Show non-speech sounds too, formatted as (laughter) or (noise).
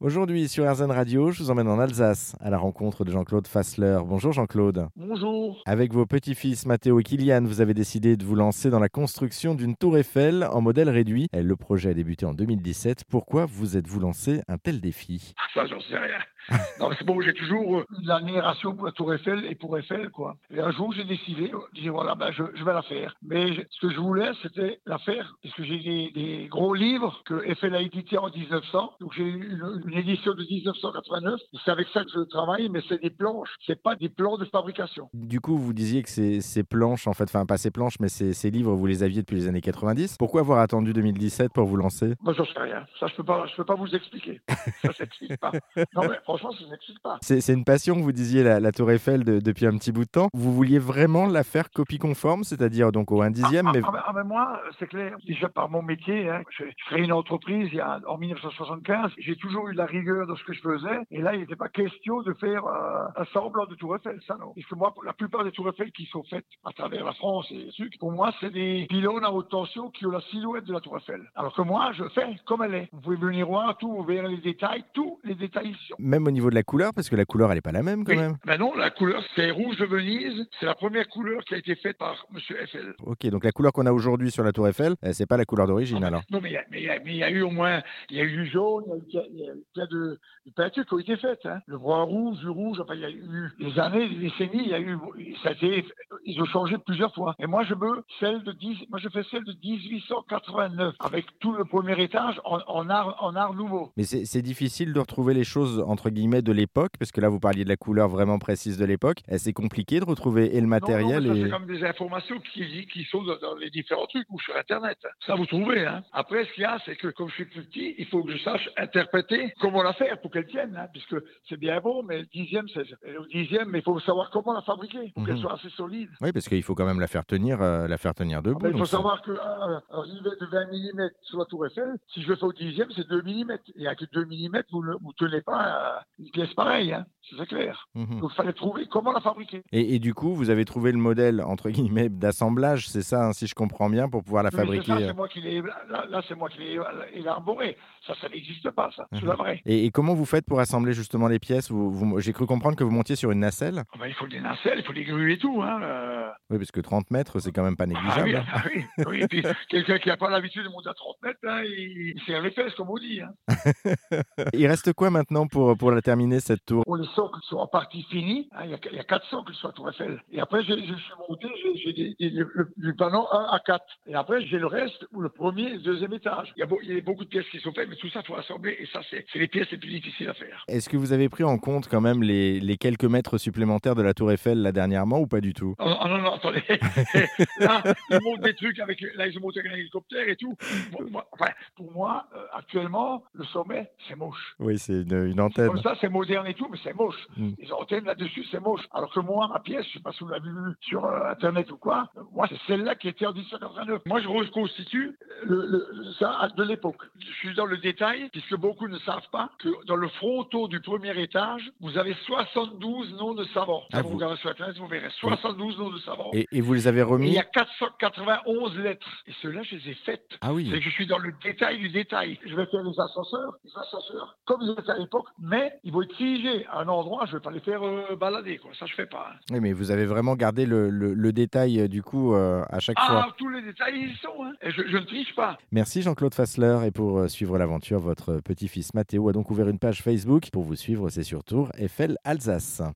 Aujourd'hui sur RZN Radio, je vous emmène en Alsace à la rencontre de Jean-Claude Fassler. Bonjour Jean-Claude. Bonjour. Avec vos petits-fils Mathéo et Kylian, vous avez décidé de vous lancer dans la construction d'une tour Eiffel en modèle réduit. Le projet a débuté en 2017. Pourquoi vous êtes-vous lancé un tel défi? Ah, Ça, j'en sais rien. (laughs) non, mais c'est bon, j'ai toujours de l'admiration pour la Tour Eiffel et pour Eiffel, quoi. Et un jour, j'ai décidé, je dis voilà, ben, je, je vais la faire. Mais je- ce que je voulais, c'était la faire, parce que j'ai des, des gros livres que Eiffel a édités en 1900. Donc, j'ai eu une, une édition de 1989. Et C'est avec ça que je travaille, mais c'est des planches. C'est pas des plans de fabrication. Du coup, vous disiez que ces, ces planches, en fait, enfin pas ces planches, mais ces, ces livres, vous les aviez depuis les années 90. Pourquoi avoir attendu 2017 pour vous lancer? Moi, j'en sais rien. Ça, je peux pas, je peux pas vous expliquer. Ça s'explique pas. Non, mais franchement, ça s'explique pas. C'est une passion, vous disiez, la, la tour Eiffel de- depuis un petit bout de temps. Vous vouliez vraiment la faire copie conforme, c'est-à-dire donc au 1 dixième, mais Ah, ah, ah, mais moi, c'est clair, déjà par mon métier, hein, j'ai créé une entreprise il y a, en 1975, j'ai toujours eu de la rigueur dans ce que je faisais, et là, il n'était pas question de faire euh, un semblant de Tour Eiffel, ça non. Parce que moi, la plupart des Tours Eiffel qui sont faites à travers la France et trucs, pour moi, c'est des pylônes à haute tension qui ont la silhouette de la Tour Eiffel. Alors que moi, je fais comme elle est. Vous pouvez venir voir tout, vous verrez les détails, tous les détails même au niveau de la couleur, parce que la couleur, elle est pas la même quand Oui. même. Ben non, la couleur, c'est rouge de Venise. C'est la première couleur qui a été faite par Monsieur Eiffel. Ok, donc la couleur qu'on a aujourd'hui sur la tour Eiffel, euh, c'est pas la couleur d'origine alors. Non, mais il y a- y, y eu au moins, il y a eu du jaune, il y y a eu plein de, de peintures qui ont été faites. Hein. Le brun rouge, du rouge, enfin, il y a eu des années, des décennies, il y a eu, ça a été, ils ont changé plusieurs fois. Et moi, je veux celle de 10, moi, je fais celle de 1889, avec tout le premier étage en, en art, en art nouveau. Mais c'est difficile de retrouver les choses entre guillemets de l'époque, parce que là vous parliez de la couleur vraiment précise de l'époque. Et C'est compliqué de retrouver et le matériel non, et. c'est comme des informations qui, qui sont dans, dans les différents trucs ou sur Internet. Ça, vous trouvez. Hein. Après, ce qu'il y a, c'est que comme je suis plus petit, il faut que je sache interpréter comment la faire pour qu'elle tienne. Hein, puisque c'est bien beau, mais dixième, c'est dixième, mais il faut savoir comment la fabriquer pour Mhm. qu'elle soit assez solide. Oui, parce qu'il faut quand même la faire tenir, euh, la faire tenir debout. Ah ben, il faut savoir qu'un un rivet de 20 mm sur la tour Eiffel, si je le fais au dixième, c'est 2 mm. Et avec 2 mm, vous ne tenez pas euh, une pièce pareille. Hein. C'est clair. Mhm. Donc il fallait trouver comment la fabriquer. Et, et du coup, vous avez trouvé le modèle entre guillemets d'assemblage, c'est ça, hein, si je comprends bien, pour pouvoir la Oui, fabriquer. ça, euh. moi qui là, là, c'est moi qui l'ai élaboré. Ça, ça n'existe pas, ça. C'est Mhm. la vraie. Et, et comment vous faites pour assembler justement les pièces? Vous- vous- J'ai cru comprendre que vous montiez sur une nacelle. Ah ben, il faut des nacelles, il faut des grues et tout. Hein. euh. Oui, parce que 30 mètres, c'est quand même pas Ah négligeable. oui, hein. ah oui, oui. Et puis, (laughs) quelqu'un qui n'a pas l'habitude de monter à 30 mètres, hein, il, il serre les fesses, comme on dit. (laughs) Il reste quoi maintenant pour, pour la terminer cette tour? Socles sont en partie finis. hein, Il y, a, il y a quatre socles sur la Tour Eiffel. Et après, je suis monté, j'ai- du panneau 1 à 4. Et après, j'ai le reste, ou le premier et le deuxième étage. Il y, a beau- il y a beaucoup de pièces qui sont faites, mais tout ça, il faut assembler. Et ça, c'est les pièces les plus difficiles à faire. Est-ce que vous avez pris en compte quand même les, les quelques mètres supplémentaires de la tour Eiffel là dernièrement ou pas du tout? Oh, oh, non, non, attendez. (laughs) là, ils montent des trucs avec. Là, ils ont monté avec un hélicoptère et tout. Moi, moi- enfin, pour moi, euh, actuellement, le sommet, c'est moche. Oui, c'est une, une antenne. Comme ça, c'est moderne et tout, mais c'est moche. Mm. Les antennes là-dessus, c'est moche. Alors que moi, ma pièce, je sais pas si vous l'avez vu sur euh, Internet ou quoi, euh, moi, c'est celle-là qui était en 1989. Moi, je reconstitue le, le- ça de l'époque. Je suis dans le détail, puisque beaucoup ne savent pas que dans le fronton du premier étage, vous avez 72 noms de savants. Ah, vous- vous regardez sur Internet, vous verrez 72 noms de savants. Et, et vous les avez Et il remis y a 491 lettres. Et ceux-là, je les ai faites. Ah oui. C'est que je suis dans le détail du détail. Je vais faire les ascenseurs, les ascenseurs, comme ils étaient à l'époque, mais ils vont être figés à un endroit, je ne vais pas les faire euh, balader, quoi. Ça, je fais pas. hein. Oui, mais vous avez vraiment gardé le, le- le détail euh, du coup euh, à chaque Ah, fois. tous les détails, ils sont, hein. Et je, je ne triche pas. Merci Jean-Claude Fassler. Et pour suivre l'aventure, votre petit-fils Mathéo a donc ouvert une page Facebook. Pour vous suivre, c'est sur Tour Eiffel Alsace.